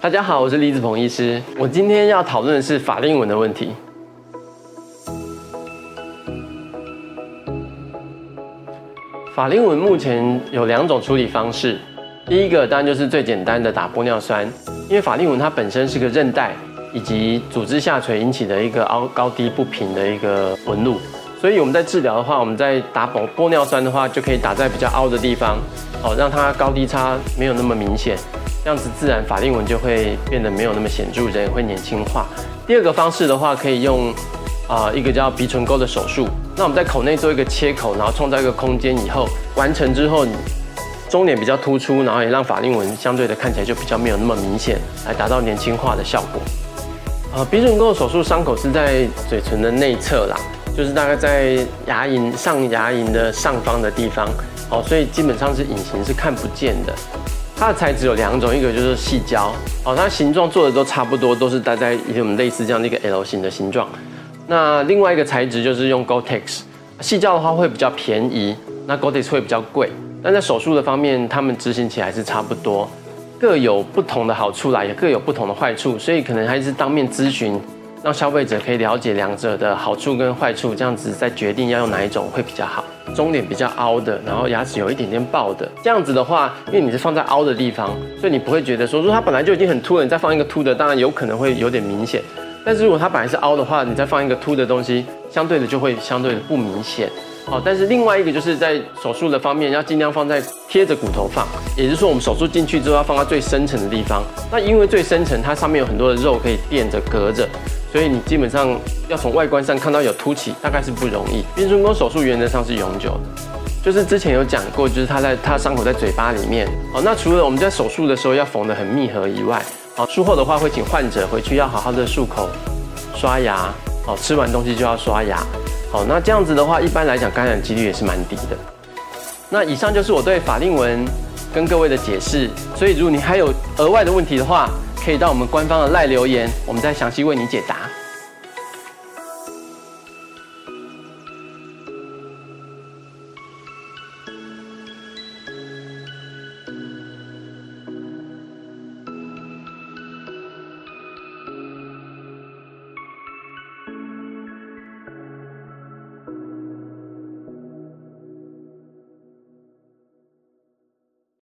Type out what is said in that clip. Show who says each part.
Speaker 1: 大家好，我是李子鹏医师。我今天要讨论的是法令纹的问题。法令纹目前有两种处理方式，第一个当然就是最简单的打玻尿酸，因为法令纹它本身是个韧带以及组织下垂引起的一个凹高低不平的一个纹路，所以我们在治疗的话，我们在打玻玻尿酸的话，就可以打在比较凹的地方，哦，让它高低差没有那么明显。这样子自然法令纹就会变得没有那么显著，人也会年轻化。第二个方式的话，可以用啊一个叫鼻唇沟的手术。那我们在口内做一个切口，然后创造一个空间以后，完成之后，中脸比较突出，然后也让法令纹相对的看起来就比较没有那么明显，来达到年轻化的效果。啊，鼻唇沟的手术伤口是在嘴唇的内侧啦，就是大概在牙龈上牙龈的上方的地方，哦，所以基本上是隐形是看不见的。它的材质有两种，一个就是细胶，哦，它形状做的都差不多，都是待在一种类似这样的一个 L 型的形状。那另外一个材质就是用 GoTex，细胶的话会比较便宜，那 GoTex 会比较贵。但在手术的方面，他们执行起来是差不多，各有不同的好处啦，也各有不同的坏处，所以可能还是当面咨询。让消费者可以了解两者的好处跟坏处，这样子再决定要用哪一种会比较好。中脸比较凹的，然后牙齿有一点点爆的，这样子的话，因为你是放在凹的地方，所以你不会觉得说，如果它本来就已经很凸了，你再放一个凸的，当然有可能会有点明显。但是如果它本来是凹的话，你再放一个凸的东西，相对的就会相对的不明显。好，但是另外一个就是在手术的方面，要尽量放在贴着骨头放，也就是说我们手术进去之后要放在最深层的地方。那因为最深层它上面有很多的肉可以垫着隔着。所以你基本上要从外观上看到有凸起，大概是不容易。鼻唇沟手术原则上是永久的，就是之前有讲过，就是它在它伤口在嘴巴里面。好，那除了我们在手术的时候要缝得很密合以外，好，术后的话会请患者回去要好好的漱口、刷牙，好，吃完东西就要刷牙。好，那这样子的话，一般来讲感染几率也是蛮低的。那以上就是我对法令纹跟各位的解释。所以如果你还有额外的问题的话，可以到我们官方的赖留言，我们再详细为你解答。